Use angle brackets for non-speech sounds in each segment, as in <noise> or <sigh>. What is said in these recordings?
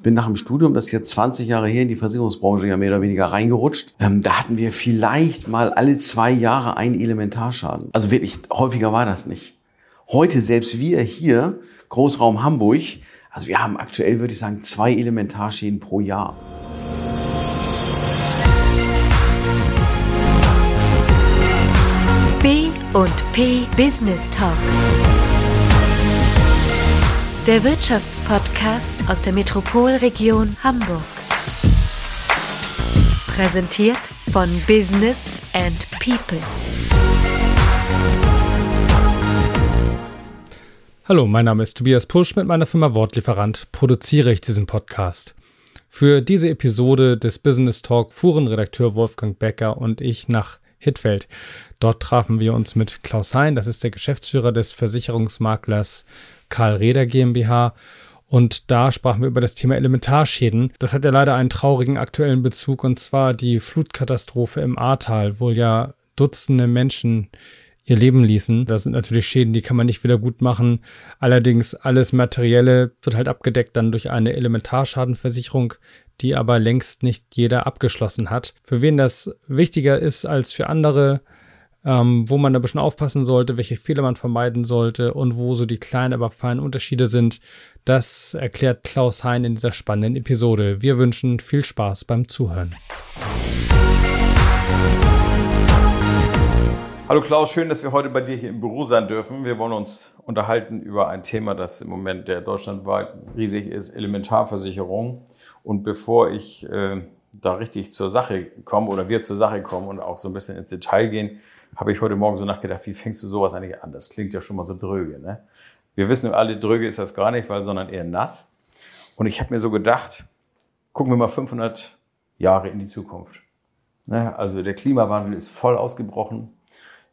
bin nach dem Studium, das ist jetzt 20 Jahre her, in die Versicherungsbranche ja mehr oder weniger reingerutscht. Ähm, da hatten wir vielleicht mal alle zwei Jahre einen Elementarschaden. Also wirklich, häufiger war das nicht. Heute, selbst wir hier, Großraum Hamburg, also wir haben aktuell, würde ich sagen, zwei Elementarschäden pro Jahr. B und P Business Talk. Der Wirtschaftspodcast aus der Metropolregion Hamburg. Präsentiert von Business and People. Hallo, mein Name ist Tobias Pusch. Mit meiner Firma Wortlieferant produziere ich diesen Podcast. Für diese Episode des Business Talk fuhren Redakteur Wolfgang Becker und ich nach Hittfeld. Dort trafen wir uns mit Klaus Hein, das ist der Geschäftsführer des Versicherungsmaklers Karl Reder GmbH. Und da sprachen wir über das Thema Elementarschäden. Das hat ja leider einen traurigen aktuellen Bezug, und zwar die Flutkatastrophe im Ahrtal, wo ja Dutzende Menschen ihr Leben ließen. Das sind natürlich Schäden, die kann man nicht wieder gut machen. Allerdings alles Materielle wird halt abgedeckt dann durch eine Elementarschadenversicherung, die aber längst nicht jeder abgeschlossen hat. Für wen das wichtiger ist als für andere, ähm, wo man da ein bisschen aufpassen sollte, welche Fehler man vermeiden sollte und wo so die kleinen, aber feinen Unterschiede sind, das erklärt Klaus Hein in dieser spannenden Episode. Wir wünschen viel Spaß beim Zuhören. Hallo Klaus, schön, dass wir heute bei dir hier im Büro sein dürfen. Wir wollen uns unterhalten über ein Thema, das im Moment der deutschlandweit riesig ist, Elementarversicherung. Und bevor ich äh, da richtig zur Sache komme oder wir zur Sache kommen und auch so ein bisschen ins Detail gehen, habe ich heute Morgen so nachgedacht, wie fängst du sowas eigentlich an? Das klingt ja schon mal so dröge. Ne? Wir wissen alle, dröge ist das gar nicht, weil, sondern eher nass. Und ich habe mir so gedacht, gucken wir mal 500 Jahre in die Zukunft. Ne? Also der Klimawandel ist voll ausgebrochen.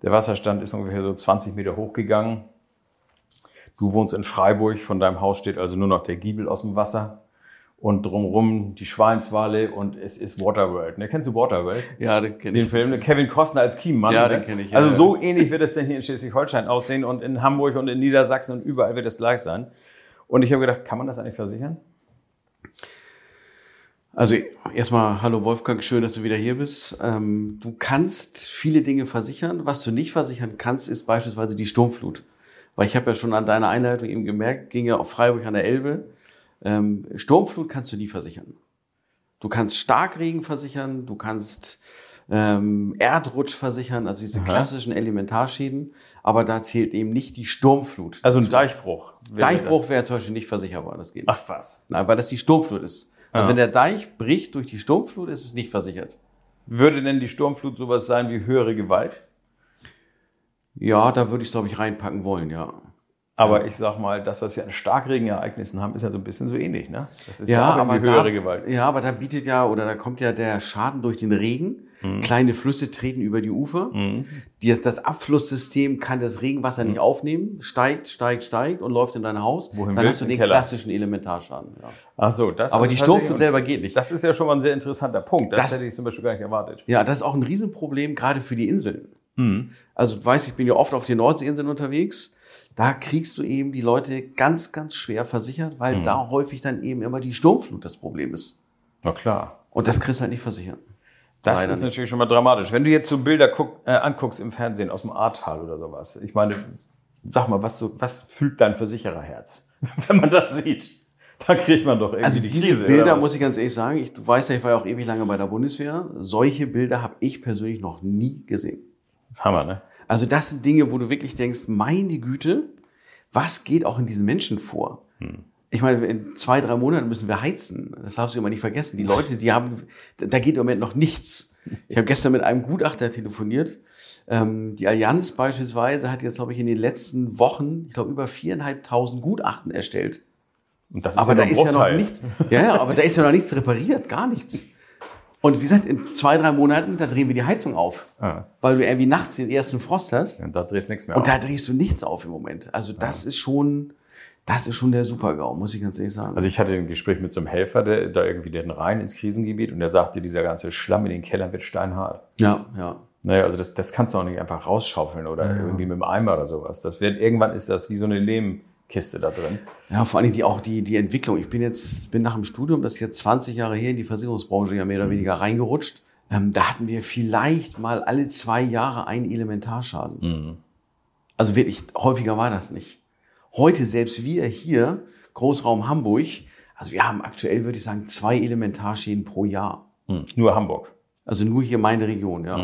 Der Wasserstand ist ungefähr so 20 Meter hochgegangen. Du wohnst in Freiburg, von deinem Haus steht also nur noch der Giebel aus dem Wasser und drumrum die Schweinswale und es ist Waterworld. Ne? Kennst du Waterworld? Ja, den kenne ich. Den Film, ne? Kevin Costner als Kiemann. Ja, ne? den kenne ich. Ja, also ja. so ähnlich wird es denn hier in Schleswig-Holstein aussehen und in Hamburg und in Niedersachsen und überall wird es gleich sein. Und ich habe gedacht, kann man das eigentlich versichern? Also erstmal, hallo Wolfgang, schön, dass du wieder hier bist. Ähm, du kannst viele Dinge versichern. Was du nicht versichern kannst, ist beispielsweise die Sturmflut. Weil ich habe ja schon an deiner Einleitung eben gemerkt, ging ja auf Freiburg an der Elbe. Ähm, Sturmflut kannst du nie versichern. Du kannst Starkregen versichern, du kannst ähm, Erdrutsch versichern, also diese Aha. klassischen Elementarschäden, aber da zählt eben nicht die Sturmflut. Also ein Deichbruch. wäre Deichbruch wäre zum Beispiel nicht versicherbar, das geht nicht. Ach was. Nein, weil das die Sturmflut ist. Also Ah. wenn der Deich bricht durch die Sturmflut, ist es nicht versichert. Würde denn die Sturmflut sowas sein wie höhere Gewalt? Ja, da würde ich es, glaube ich, reinpacken wollen, ja. Aber ich sag mal, das, was wir an Starkregenereignissen haben, ist ja so ein bisschen so ähnlich, ne? Das ist Ja, ja, auch aber irgendwie da, höhere Gewalt. ja, aber da bietet ja, oder da kommt ja der Schaden durch den Regen. Mhm. Kleine Flüsse treten über die Ufer. Die, das Abflusssystem kann das Regenwasser nicht aufnehmen, steigt, steigt, steigt und läuft in dein Haus. Mhm. Wohin Dann hast du den Keller? klassischen Elementarschaden. Ja. Ach so, das Aber die Sturmflut selber geht nicht. Das ist ja schon mal ein sehr interessanter Punkt. Das, Das- hätte ich zum Beispiel gar nicht erwartet. Ja, das ist auch ein Riesenproblem, gerade für die Inseln. Mhm. Also du weißt, ich bin ja oft auf den Nordseeinseln unterwegs. Da kriegst du eben die Leute ganz, ganz schwer versichert, weil Mhm. da häufig dann eben immer die Sturmflut das Problem ist. Na klar. Und das kriegst du halt nicht versichert. Das Leider ist nicht. natürlich schon mal dramatisch. Wenn du jetzt so Bilder guck, äh, anguckst im Fernsehen aus dem Ahrtal oder sowas, ich meine, sag mal, was, so, was fühlt dein Versichererherz, <laughs> wenn man das sieht? Da kriegt man doch irgendwie Also die diese Krise. Bilder, muss ich ganz ehrlich sagen, ich, du weißt ja, ich war ja auch ewig lange bei der Bundeswehr. Solche Bilder habe ich persönlich noch nie gesehen. Das ist Hammer, ne? Also das sind Dinge, wo du wirklich denkst, meine Güte, was geht auch in diesen Menschen vor? Ich meine, in zwei, drei Monaten müssen wir heizen. Das darfst du immer nicht vergessen. Die Leute, die haben, da geht im Moment noch nichts. Ich habe gestern mit einem Gutachter telefoniert. Ähm, die Allianz beispielsweise hat jetzt, glaube ich, in den letzten Wochen, ich glaube, über viereinhalbtausend Gutachten erstellt. Und das ist Aber da nur ein ist ja noch nichts, ja, ja, aber da ist ja noch nichts repariert, gar nichts. Und wie gesagt, in zwei, drei Monaten, da drehen wir die Heizung auf. Ah. Weil du irgendwie nachts den ersten Frost hast. Und da drehst du nichts mehr Und auf. da drehst du nichts auf im Moment. Also das ist schon, das ist schon der Super-GAU, muss ich ganz ehrlich sagen. Also ich hatte ein Gespräch mit so einem Helfer, der da irgendwie den Rhein ins Krisengebiet und der sagte, dieser ganze Schlamm in den Kellern wird steinhart. ja, ja. Naja, also das, das kannst du auch nicht einfach rausschaufeln oder irgendwie mit dem Eimer oder sowas. Das wird, irgendwann ist das wie so eine Lehm, Kiste da drin. Ja, vor allem die, auch die, die Entwicklung. Ich bin jetzt, bin nach dem Studium, das ist jetzt 20 Jahre her, in die Versicherungsbranche ja mehr oder weniger reingerutscht. Ähm, da hatten wir vielleicht mal alle zwei Jahre einen Elementarschaden. Also wirklich, häufiger war das nicht. Heute, selbst wir hier, Großraum Hamburg, also wir haben aktuell, würde ich sagen, zwei Elementarschäden pro Jahr. Hm. Nur Hamburg. Also nur hier meine Region, ja.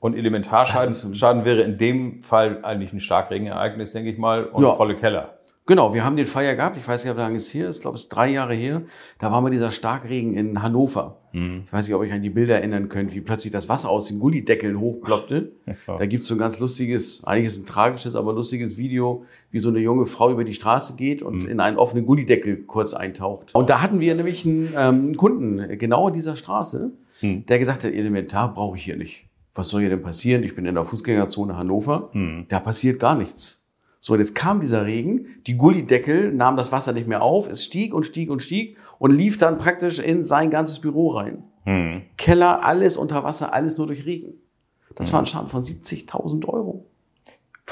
Und Das ist Elementarschaden so- Schaden wäre in dem Fall eigentlich ein Starkregenereignis, denke ich mal, und Ja. volle Keller. Genau, wir haben den ja gehabt, ich weiß nicht, wie lange es hier ist, ich glaube, es ist drei Jahre her. Da war mal dieser Starkregen in Hannover. Ich weiß nicht, ob ihr euch an die Bilder erinnern könnt, wie plötzlich das Wasser aus den Gullideckeln hochploppte. <laughs> Da gibt's so ein ganz lustiges, eigentlich ist es ein tragisches, aber lustiges Video, wie so eine junge Frau über die Straße geht und in einen offenen Gullideckel kurz eintaucht. Und da hatten wir nämlich einen, ähm, einen Kunden, genau in dieser Straße, der gesagt hat, Elementar brauche ich hier nicht. Was soll hier denn passieren? Ich bin in der Fußgängerzone Hannover. Da passiert gar nichts. So, jetzt kam dieser Regen, die Gullideckel nahm das Wasser nicht mehr auf, es stieg und stieg und stieg und lief dann praktisch in sein ganzes Büro rein. Keller, alles unter Wasser, alles nur durch Regen. Das war ein Schaden von 70.000 Euro.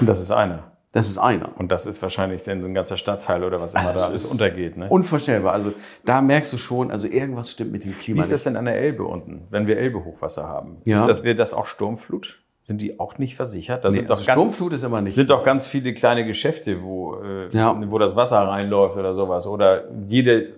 Und das ist einer. Das ist einer. Und das ist wahrscheinlich dann so ein ganzer Stadtteil oder was immer Das da ist, untergeht. Ne? Unvorstellbar. Also da merkst du schon, also irgendwas stimmt mit dem Wie Klima ist das denn an der Elbe unten, wenn wir Elbe-Hochwasser haben? Ja. Ist das, wäre das auch Sturmflut? Sind die auch nicht versichert? Da Nee, sind, doch also ganz, Sturmflut ist immer nicht. sind doch ganz viele kleine Geschäfte, wo, äh, Ja. wo das Wasser reinläuft oder sowas. Oder jede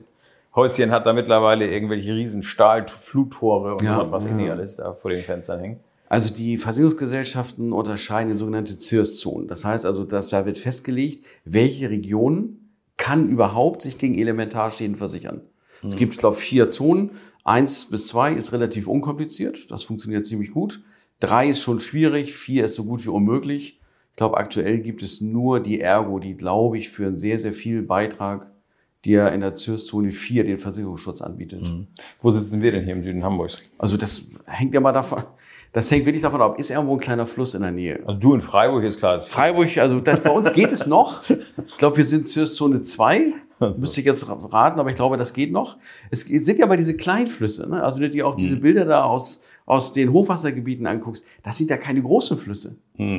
Häuschen hat da mittlerweile irgendwelche riesen Stahlfluttore und Ja, was ja. alles da vor den Fenstern hängen. Also die Versicherungsgesellschaften unterscheiden in sogenannte ZIRS-Zonen. Das heißt also, dass da wird festgelegt, welche Region kann überhaupt sich gegen Elementarschäden versichern. Es gibt, glaube ich, vier Zonen. Eins bis zwei ist relativ unkompliziert. Das funktioniert ziemlich gut. Drei ist schon schwierig. Vier ist so gut wie unmöglich. Ich glaube, aktuell gibt es nur die Ergo, die, glaube ich, für einen sehr, sehr viel Beitrag, die ja in der ZIRS-Zone 4 den Versicherungsschutz anbietet. Wo sitzen wir denn hier im Süden Hamburgs? Also das hängt ja mal davon, das hängt wirklich davon ab, ist irgendwo ein kleiner Fluss in der Nähe. Also du in Freiburg ist klar. Ist Freiburg, also das, bei uns geht es noch. Ich glaube, wir sind Zone 2. Müsste ich jetzt raten, aber ich glaube, das geht noch. Es sind ja aber diese Kleinflüsse. Ne? Also dir auch diese Bilder da aus, aus den Hochwassergebieten anguckst, das sind ja keine großen Flüsse.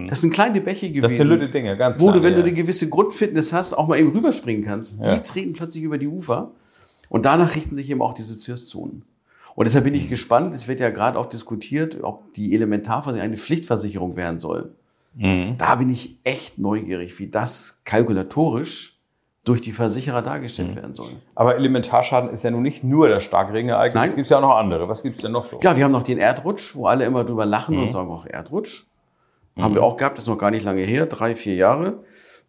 Das sind kleine Bäche gewesen. das sind lütte Dinge, ganz wo du, wenn du ja. eine gewisse Grundfitness hast, auch mal eben rüberspringen kannst. Ja. Die treten plötzlich über die Ufer. Und danach richten sich eben auch diese ZIRS-Zonen. Und deshalb bin ich gespannt, es wird ja gerade auch diskutiert, ob die Elementarversicherung eine Pflichtversicherung werden soll. Mhm. Da bin ich echt neugierig, wie das kalkulatorisch durch die Versicherer dargestellt Mhm. werden soll. Aber Elementarschaden ist ja nun nicht nur das Starkregenereignis, Nein. es gibt ja auch noch andere. Was gibt es denn noch so? Ja, wir haben noch den Erdrutsch, wo alle immer drüber lachen Mhm. und sagen, auch Erdrutsch. Haben wir auch gehabt, das ist noch gar nicht lange her, drei, vier Jahre.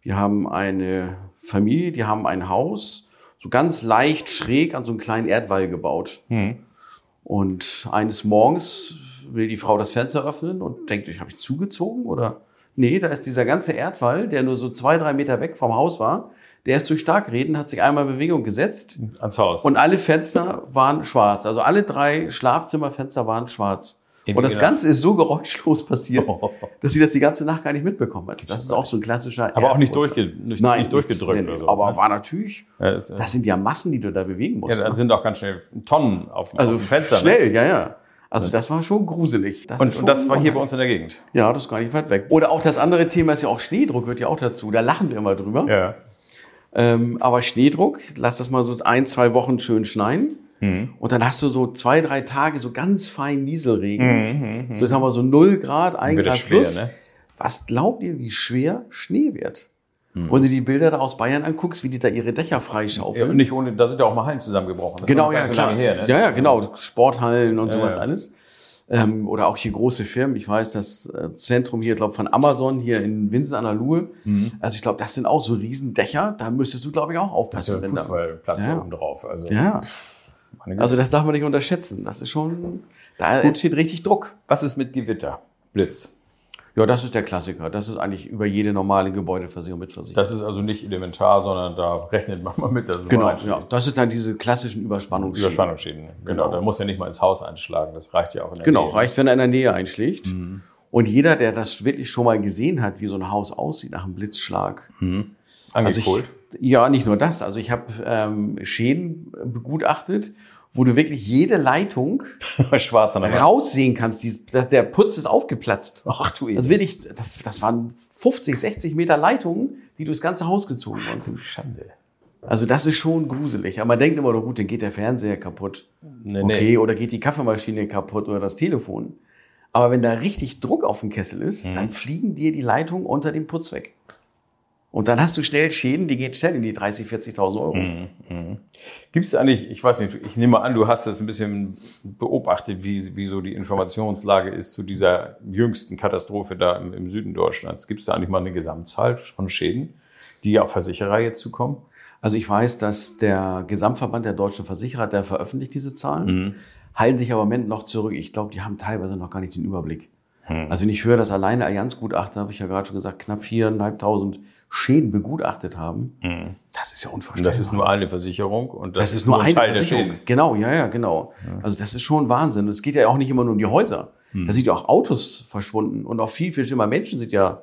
Wir haben eine Familie, die haben ein Haus, so ganz leicht schräg an so einen kleinen Erdwall gebaut. Mhm. Und eines Morgens will die Frau das Fenster öffnen und denkt, ich habe ich zugezogen oder? Nee, da ist dieser ganze Erdwall, der nur so zwei, drei Meter weg vom Haus war, der ist durch Starkreden, hat sich einmal in Bewegung gesetzt Ans Haus. und alle Fenster waren schwarz. Also alle drei Schlafzimmerfenster waren schwarz. Und das. Ganze ist so geräuschlos passiert, dass sie das die ganze Nacht gar nicht mitbekommen hat. Das ist auch so ein klassischer. Aber auch nicht, durchge nicht, Nein, nicht durchgedrückt nichts, oder. Aber ne? war natürlich, ja, das, das sind ja Massen, die du da bewegen musst. ja, das ne? sind auch ganz schnell Tonnen auf, also auf dem Fenster. Ne? schnell, ja, ja. Also das war schon gruselig. Das Und, schon und das war hier bei uns in der Gegend. Ja, das ist gar nicht weit weg. Oder auch das andere Thema ist ja auch Schneedruck, gehört ja auch dazu. Da lachen wir immer drüber. Ja. Ähm, aber Schneedruck, lass das mal so ein, zwei Wochen schön schneien. Mhm. Und dann hast du so zwei, drei Tage so ganz fein Nieselregen. So jetzt haben wir so 0 Grad, 1 Mhm, Wird Grad schwer, plus. ne? Was glaubt ihr, wie schwer Schnee wird? Mhm. Wenn du die Bilder da aus Bayern anguckst, wie die da ihre Dächer Ja, freischaufeln. und nicht ohne, da sind ja auch mal Hallen zusammengebrochen. Das Genau, ja, klar. Her, ne? Ja, ja, genau. Sporthallen und Ja, sowas ja. alles. Ähm, oder auch hier große Firmen. Ich weiß, das äh, Zentrum hier, glaube von Amazon hier in Winsen an der Luhe. Mhm. Also ich glaube, das sind auch so Riesendächer. Da müsstest du, glaube ich, auch Das ist ja aufpassen. ein Fußballplatz Ja. oben drauf. Also, Ja, also das darf man nicht unterschätzen. Das ist schon, da entsteht richtig Druck. was ist mit Gewitter? Blitz. Ja, das ist der Klassiker. Das ist eigentlich über jede normale Gebäudeversicherung mitversichert. Das ist also nicht elementar, sondern da rechnet man mal mit, dass es genau, ja. Das ist dann diese klassischen Überspannungsschäden. Überspannungsschäden. Genau. Genau. Da muss ja nicht mal ins Haus einschlagen. Das reicht ja auch in der Genau, Nähe. reicht, wenn er in der Nähe einschlägt. Mhm. Und jeder, der das wirklich schon mal gesehen hat, wie so ein Haus aussieht nach einem Blitzschlag. Also ich, Angekohlt. ja, nicht nur das. Also ich habe ähm, Schäden begutachtet, wo du wirklich jede Leitung <laughs> Schwarz an der raussehen kannst. Die, das- der Putz ist aufgeplatzt. Ach du Also wirklich, das, das waren 50, 60 Meter Leitungen, die durchs ganze Haus gezogen worden sind. Schande. Also das ist schon gruselig. Aber man denkt immer, doch gut, dann geht der Fernseher kaputt. Nee, okay, nee. oder geht die Kaffeemaschine kaputt oder das Telefon. Aber wenn da richtig Druck auf dem Kessel ist, dann fliegen dir die Leitungen unter dem Putz weg. Und dann hast du schnell Schäden, die gehen schnell in die 30.000, 40.000 Euro. Gibt es eigentlich, ich weiß nicht, ich nehme an, du hast das ein bisschen beobachtet, wie, wie so die Informationslage ist zu dieser jüngsten Katastrophe da im, im Süden Deutschlands. Gibt es da eigentlich mal eine Gesamtzahl von Schäden, die auf Versicherer jetzt zukommen? Also ich weiß, dass der Gesamtverband der deutschen Versicherer, der veröffentlicht diese Zahlen, halten sich aber im Moment noch zurück. Ich glaube, die haben teilweise noch gar nicht den Überblick. Also wenn ich höre, dass alleine Allianzgutachter, habe ich ja gerade schon gesagt, knapp 4.500 Schäden begutachtet haben, das ist ja Und unvorstellbar. das ist nur eine Versicherung und Das, ist nur ein eine Teil der Versicherung. Schäden. Genau, ja, ja, genau. Also das ist schon Wahnsinn. Und es geht ja auch nicht immer nur um die Häuser. Da sind ja auch Autos verschwunden und auch viel, viel schlimmer Menschen sind ja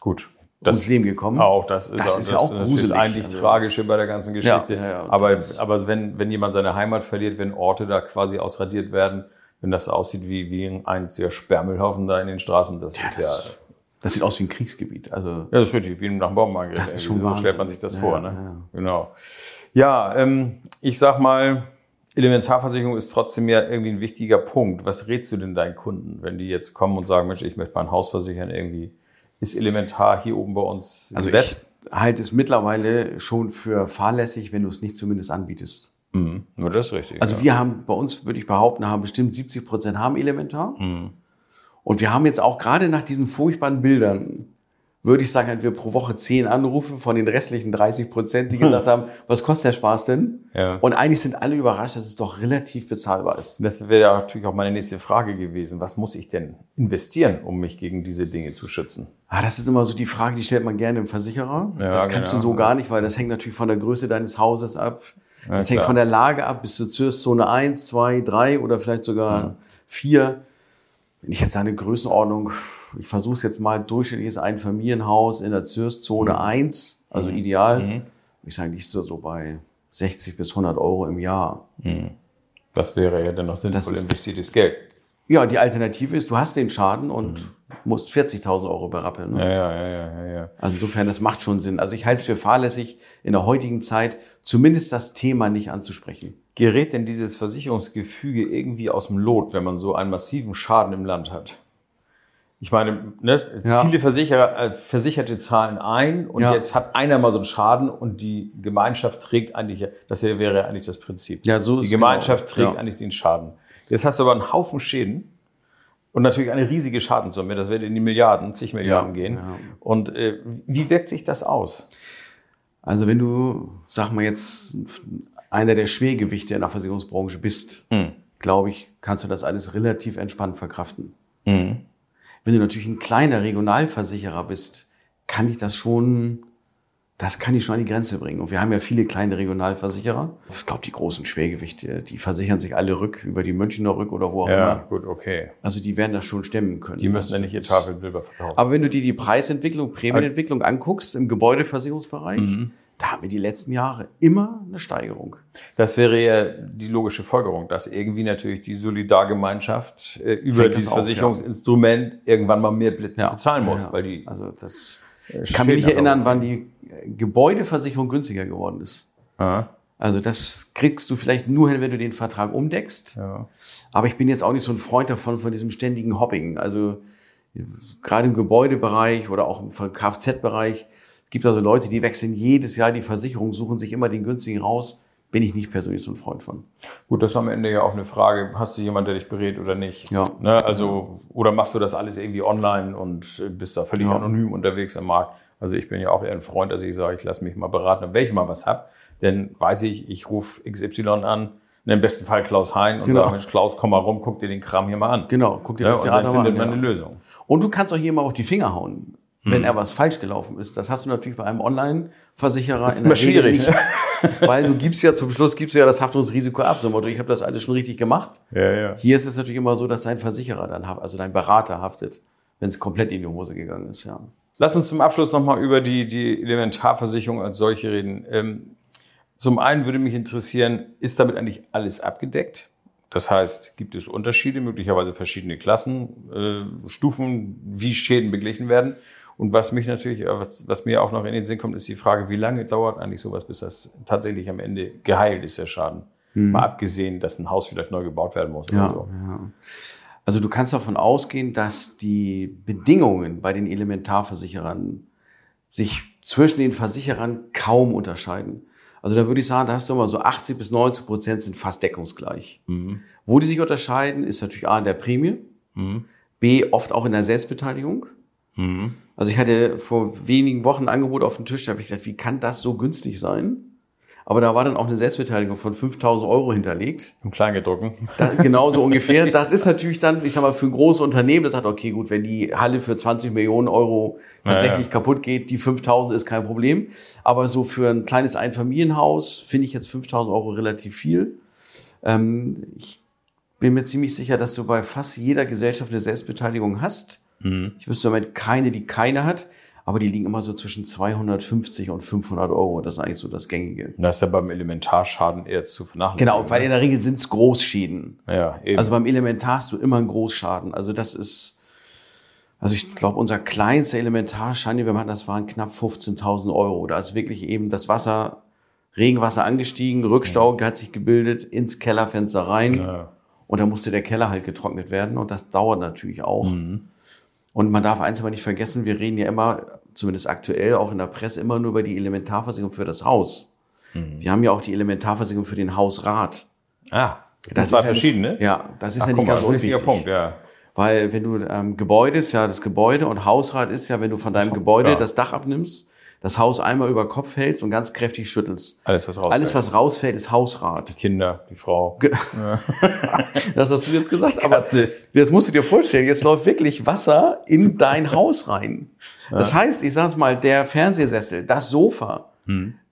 Gut. ums Leben gekommen. Auch das ist, Das ist ja auch das gruselig. eigentlich Also- Tragische bei der ganzen Geschichte. Ja, ja, ja. aber Das ist- aber wenn, wenn jemand seine Heimat verliert, wenn Orte da quasi ausradiert werden, wenn das aussieht wie, wie ein sehr Sperrmüllhaufen da in den Straßen, das ist ja, Das sieht aus wie ein Kriegsgebiet. Also ja, das ist wirklich wie nach dem Bombenangriff. Das ist schon so stellt man sich das Ja, vor. Ne? ja. Genau. Ja, ähm, ich sag mal, Elementarversicherung ist trotzdem ja irgendwie ein wichtiger Punkt. Was rätst du denn deinen Kunden, wenn die jetzt kommen und sagen, Mensch, ich möchte mein Haus versichern irgendwie? Ist Elementar hier oben bei uns Also gesetzt? ich halte es mittlerweile schon für fahrlässig, wenn du es nicht zumindest anbietest. Mhm. Nur das ist richtig. Also ja. wir haben bei uns, würde ich behaupten, haben bestimmt 70 Prozent haben Elementar. Mhm. Und wir haben jetzt auch gerade nach diesen furchtbaren Bildern, würde ich sagen, hatten wir pro Woche 10 Anrufe von den restlichen 30 Prozent, die <laughs> gesagt haben, was kostet der Spaß denn? Ja. Und eigentlich sind alle überrascht, dass es doch relativ bezahlbar ist. Das wäre ja natürlich auch meine nächste Frage gewesen. Was muss ich denn investieren, um mich gegen diese Dinge zu schützen? Ah, das ist immer so die Frage, die stellt man gerne im Versicherer. Ja, das kannst genau. du so gar nicht, weil das hängt natürlich von der Größe deines Hauses ab. das hängt klar. von der Lage ab, bist du Zürszone 1, 2, 3 oder vielleicht sogar 4. Wenn ich jetzt eine Größenordnung, ich versuche es jetzt mal, durchschnittliches Einfamilienhaus in der Zürszone 1, also ideal, ich sage, liegst du so bei 60 bis 100 Euro im Jahr. Das wäre ja dann noch sinnvoll ist- investiertes Geld. Ja, die Alternative ist, du hast den Schaden und musst 40.000 Euro berappeln. Ne? Ja, ja, ja, ja, ja. Also insofern, das macht schon Sinn. Also ich halte es für fahrlässig, in der heutigen Zeit zumindest das Thema nicht anzusprechen. Gerät denn dieses Versicherungsgefüge irgendwie aus dem Lot, wenn man so einen massiven Schaden im Land hat? Ich meine, ne, Ja. viele Versicherer, äh, Versicherte zahlen ein und Ja. jetzt hat einer mal so einen Schaden und die Gemeinschaft trägt eigentlich, das hier wäre eigentlich das Prinzip. Ja, so die ist Gemeinschaft genau. trägt Ja. eigentlich den Schaden. Jetzt hast du aber einen Haufen Schäden und natürlich eine riesige Schadenssumme, das wird in die Milliarden, zig Milliarden gehen. Und äh, wie wirkt sich das aus? Also wenn du, sag mal jetzt, einer der Schwergewichte in der Versicherungsbranche bist, glaube ich, kannst du das alles relativ entspannt verkraften. Wenn du natürlich ein kleiner Regionalversicherer bist, kann ich das schon, das kann ich schon an die Grenze bringen. Und wir haben ja viele kleine Regionalversicherer. Ich glaube, die großen Schwergewichte, die versichern sich alle rück über die Münchner Rück oder wo auch immer. gut, okay. Also die werden das schon stemmen können. Die müssen ja nicht ihr Tafelsilber verkaufen. Aber wenn du dir die Preisentwicklung, Prämienentwicklung anguckst im Gebäudeversicherungsbereich, Mhm. Da haben wir die letzten Jahre immer eine Steigerung. Das wäre ja die logische Folgerung, dass irgendwie natürlich die Solidargemeinschaft äh, über Fängt dieses auf, Versicherungsinstrument irgendwann mal mehr Ja. bezahlen muss, Ja, ja. weil die Also das, ich kann mich nicht erinnern, wann die äh, Gebäudeversicherung günstiger geworden ist. Aha. Also das kriegst du vielleicht nur hin, wenn du den Vertrag umdeckst. Ja. Aber ich bin jetzt auch nicht so ein Freund davon, von diesem ständigen Hopping. Also gerade im Gebäudebereich oder auch im Kfz-Bereich gibt also Leute, die wechseln jedes Jahr die Versicherung, suchen sich immer den günstigen raus. Bin ich nicht persönlich so ein Freund von. Gut, das ist am Ende ja auch eine Frage, hast du jemanden, der dich berät oder nicht? Ja. Ne? Also, oder machst du das alles irgendwie online und äh, bist da völlig Ja. anonym unterwegs am Markt? Also ich bin ja auch eher ein Freund, dass ich sage, ich lasse mich mal beraten, wenn ich mal was hab. Denn weiß ich, ich rufe XY an, ne, im besten Fall Klaus Hein und Genau. sage, Mensch, Klaus, komm mal rum, guck dir den Kram hier mal an. Genau, guck dir Ja, das und Theater dann mal findet an, man ja. eine Lösung. Und du kannst auch jemand auf die Finger hauen, wenn er was falsch gelaufen ist. Das hast du natürlich bei einem Online-Versicherer ist immer schwierig, nicht, <laughs> weil du gibst ja zum Schluss gibst du ja das Haftungsrisiko ab. So, Motto, ich habe das alles schon richtig gemacht. Ja, ja. Hier ist es natürlich immer so, dass dein Versicherer dann, also dein Berater haftet, wenn es komplett in die Hose gegangen ist. Ja. Lass uns zum Abschluss nochmal über die, die Elementarversicherung als solche reden. Ähm, zum einen würde mich interessieren, ist damit eigentlich alles abgedeckt? Das heißt, gibt es Unterschiede, möglicherweise verschiedene Klassen, äh, Stufen, wie Schäden beglichen werden? Und was mich natürlich, äh, was, was mir auch noch in den Sinn kommt, ist die Frage, wie lange dauert eigentlich sowas, bis das tatsächlich am Ende geheilt ist, der Schaden? Mal abgesehen, dass ein Haus vielleicht neu gebaut werden muss. Ja, Oder so. ja. Also du kannst davon ausgehen, dass die Bedingungen bei den Elementarversicherern sich zwischen den Versicherern kaum unterscheiden. Also da würde ich sagen, da hast du immer so 80 bis 90 Prozent sind fast deckungsgleich. Wo die sich unterscheiden, ist natürlich A in der Prämie, B oft auch in der Selbstbeteiligung. Also ich hatte vor wenigen Wochen ein Angebot auf dem Tisch, da habe ich gedacht, wie kann das so günstig sein? Aber da war dann auch eine Selbstbeteiligung von 5000 Euro hinterlegt. Im Kleingedruckten. Da, genauso ungefähr. <laughs> Das ist natürlich dann, ich sag mal, für ein großes Unternehmen, das sagt, okay, gut, wenn die Halle für 20 Millionen Euro tatsächlich Ja, ja. kaputt geht, die 5000 ist kein Problem. Aber so für ein kleines Einfamilienhaus finde ich jetzt 5000 Euro relativ viel. Ähm, ich bin mir ziemlich sicher, dass du bei fast jeder Gesellschaft eine Selbstbeteiligung hast. Ich wüsste im Moment keine, die keine hat. Aber die liegen immer so zwischen 250 und 500 Euro. Das ist eigentlich so das Gängige. Das ist ja beim Elementarschaden eher zu vernachlässigen. Genau, weil in der Regel sind es Großschäden. ja, eben. Also beim Elementar hast du immer einen Großschaden. Also das ist, also ich glaube, unser kleinster Elementarschaden, den wir hatten, das waren knapp 15.000 Euro. Da ist wirklich eben das Wasser, Regenwasser angestiegen, Rückstau hat sich gebildet, ins Kellerfenster rein. Ja. Und da musste der Keller halt getrocknet werden. Und das dauert natürlich auch. Mhm. Und man darf eins aber nicht vergessen, wir reden ja immer, zumindest aktuell, auch in der Presse, immer nur über die Elementarversicherung für das Haus. Mhm. Wir haben ja auch die Elementarversicherung für den Hausrat. ah, das, Das sind ist zwei ja verschiedene. ja, das ist Ach, ja nicht mal, ganz wichtiger unwichtig. Punkt, ja. Weil wenn du ähm, Gebäude ist ja das Gebäude und Hausrat ist ja, wenn du von deinem Gebäude klar. das Dach abnimmst, das Haus einmal über Kopf hältst und ganz kräftig schüttelst. Alles, was raus Alles, was rausfällt, ist Hausrat. Kinder, die Frau. <laughs> Das hast du jetzt gesagt. Aber jetzt musst du dir vorstellen, jetzt läuft wirklich Wasser in dein Haus rein. Das heißt, ich sag's mal, der Fernsehsessel, das Sofa,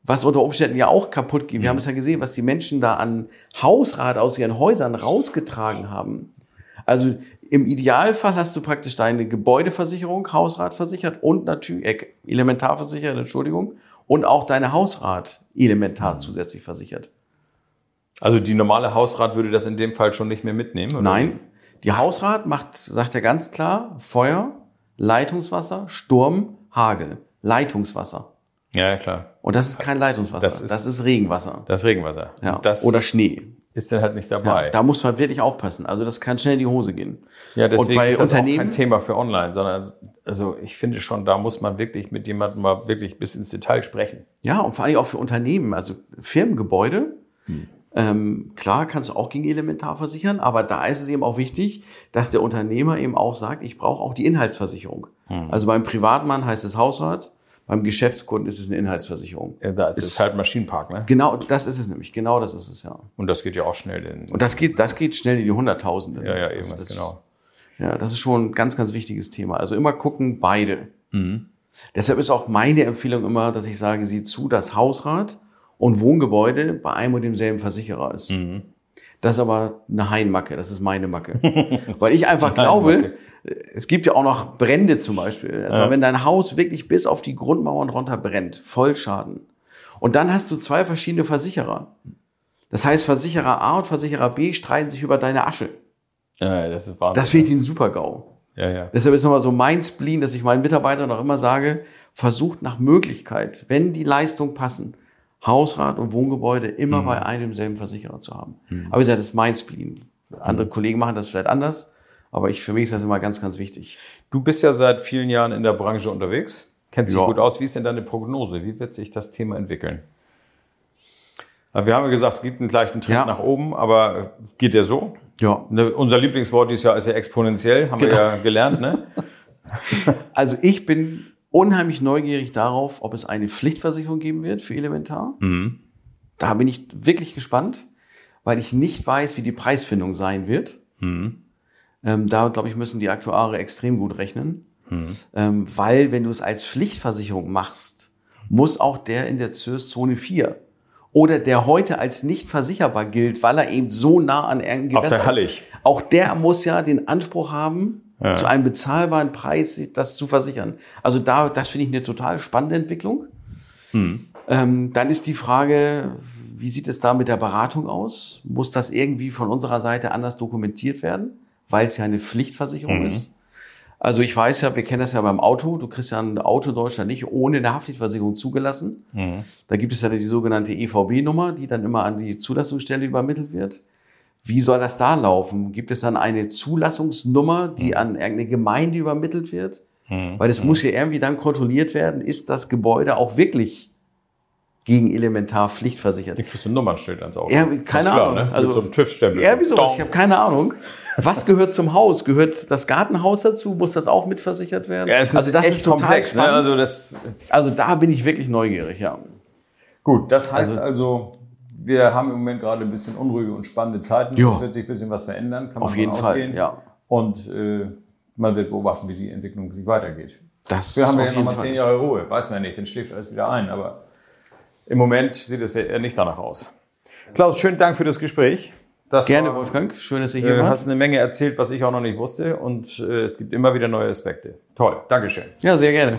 was unter Umständen ja auch kaputt geht. Wir haben es ja gesehen, was die Menschen da an Hausrat aus ihren Häusern rausgetragen haben. Also im Idealfall hast du praktisch deine Gebäudeversicherung, Hausrat versichert und natürlich, äh, elementar versichert, Entschuldigung, und auch deine Hausrat elementar zusätzlich versichert. Also die normale Hausrat würde das in dem Fall schon nicht mehr mitnehmen? Oder? Nein, die Hausrat macht, sagt er ganz klar, Feuer, Leitungswasser, Sturm, Hagel. Leitungswasser. Ja, klar. Und das ist kein Leitungswasser, Das das ist- ist, Regenwasser. Das Regenwasser. Ja. Das Oder Schnee. Ist dann halt nicht Ja, dabei. da muss man wirklich aufpassen. Also das kann schnell in die Hose gehen. Ja, deswegen Und bei ist das auch kein Thema für online, sondern also ich finde schon, da muss man wirklich mit jemandem mal wirklich bis ins Detail sprechen. Ja, und vor allem auch für Unternehmen, also Firmengebäude. Ähm, klar, kannst du auch gegen Elementar versichern, aber da ist es eben auch wichtig, dass der Unternehmer eben auch sagt, ich brauche auch die Inhaltsversicherung. Also beim Privatmann heißt es Hausrat, beim Geschäftskunden ist es eine Inhaltsversicherung. Ja, Da ist, es halt Maschinenpark, ne? Genau, das ist es nämlich. Genau das ist es, ja. Und das geht ja auch schnell. In, Und das geht, das geht schnell in die Hunderttausende. ja, ja, Also eben, das, genau. Ja, das ist schon ein ganz, ganz wichtiges Thema. Also immer gucken, beide. Mhm. Deshalb ist auch meine Empfehlung immer, dass ich sage, sieh zu, dass Hausrat und Wohngebäude bei einem und demselben Versicherer ist. Mhm. Das ist aber eine Heinmacke, das ist meine Macke. <laughs> Weil ich einfach glaube, es gibt ja auch noch Brände zum Beispiel. Also wenn dein Haus wirklich bis auf die Grundmauern runter brennt, Vollschaden. Und dann hast du zwei verschiedene Versicherer. Das heißt, Versicherer A und Versicherer B streiten sich über deine Asche. Ja, das ist Wahnsinn. Das finde ich ein Super-GAU. ja, ja. Deshalb ist nochmal so mein Spleen, dass ich meinen Mitarbeitern auch immer sage, versucht nach Möglichkeit, wenn die Leistungen passen, Hausrat und Wohngebäude immer bei einem selben Versicherer zu haben. Aber wie gesagt, das ist mein Spleen. Andere Kollegen machen das vielleicht anders, aber ich, für mich ist das immer ganz, ganz wichtig. Du bist ja seit vielen Jahren in der Branche unterwegs, kennst dich Ja. gut aus. Wie ist denn deine Prognose? Wie wird sich das Thema entwickeln? Wir haben ja gesagt, es gibt einen leichten Trend Ja. nach oben, aber geht der so? Ja. Ne, unser Lieblingswort dieses Jahr ist ja exponentiell, haben wir Genau. ja gelernt, ne? <laughs> Also ich bin unheimlich neugierig darauf, ob es eine Pflichtversicherung geben wird für Elementar. Da bin ich wirklich gespannt, weil ich nicht weiß, wie die Preisfindung sein wird. Ähm, da, glaube ich, müssen die Aktuare extrem gut rechnen. Ähm, weil, wenn du es als Pflichtversicherung machst, muss auch der in der CIRS Zone 4 oder der heute als nicht versicherbar gilt, weil er eben so nah an irgendeinem Auf der Gewässer Hallig. ist. Auch der muss ja den Anspruch haben, zu einem bezahlbaren Preis das zu versichern. Also da, das finde ich eine total spannende Entwicklung. Ähm, dann ist die Frage, wie sieht es da mit der Beratung aus? Muss das irgendwie von unserer Seite anders dokumentiert werden, weil es ja eine Pflichtversicherung ist? Also ich weiß ja, wir kennen das ja beim Auto. Du kriegst ja ein Auto in Deutschland nicht ohne eine Haftpflichtversicherung zugelassen. Mhm. Da gibt es ja die sogenannte EVB-Nummer, die dann immer an die Zulassungsstelle übermittelt wird. Wie soll das da laufen? Gibt es dann eine Zulassungsnummer, die an irgendeine Gemeinde übermittelt wird? Weil es muss ja irgendwie dann kontrolliert werden, ist das Gebäude auch wirklich gegen Elementarpflicht versichert? Du kriegst ein Nummernschild ans Auto. Ja, keine Ganz Ahnung. Ne? Also- Mit so einem TÜV-Stempel. Ja, wieso? Ich habe keine Ahnung. Was gehört zum Haus? Gehört das Gartenhaus dazu? Muss das auch mitversichert werden? Ja, es ist also das echt ist total komplex. Ne? Also das Also da bin ich wirklich neugierig, ja. Gut, das heißt also, wir haben im Moment gerade ein bisschen unruhige und spannende Zeiten. Es wird sich ein bisschen was verändern, kann man Auf jeden Fall, ausgehen. ja. Und äh, man wird beobachten, wie die Entwicklung sich weitergeht. Das Wir haben ja nochmal Fall. zehn Jahre Ruhe, weiß man nicht, dann schläft alles wieder ein. Aber im Moment sieht es ja eher nicht danach aus. Klaus, schönen Dank für das Gespräch. Das Gerne, war, Wolfgang. Schön, dass ihr hier äh, wart. hast eine Menge erzählt, was ich auch noch nicht wusste. Und äh, es gibt immer wieder neue Aspekte. Toll, Dankeschön. Ja, sehr gerne.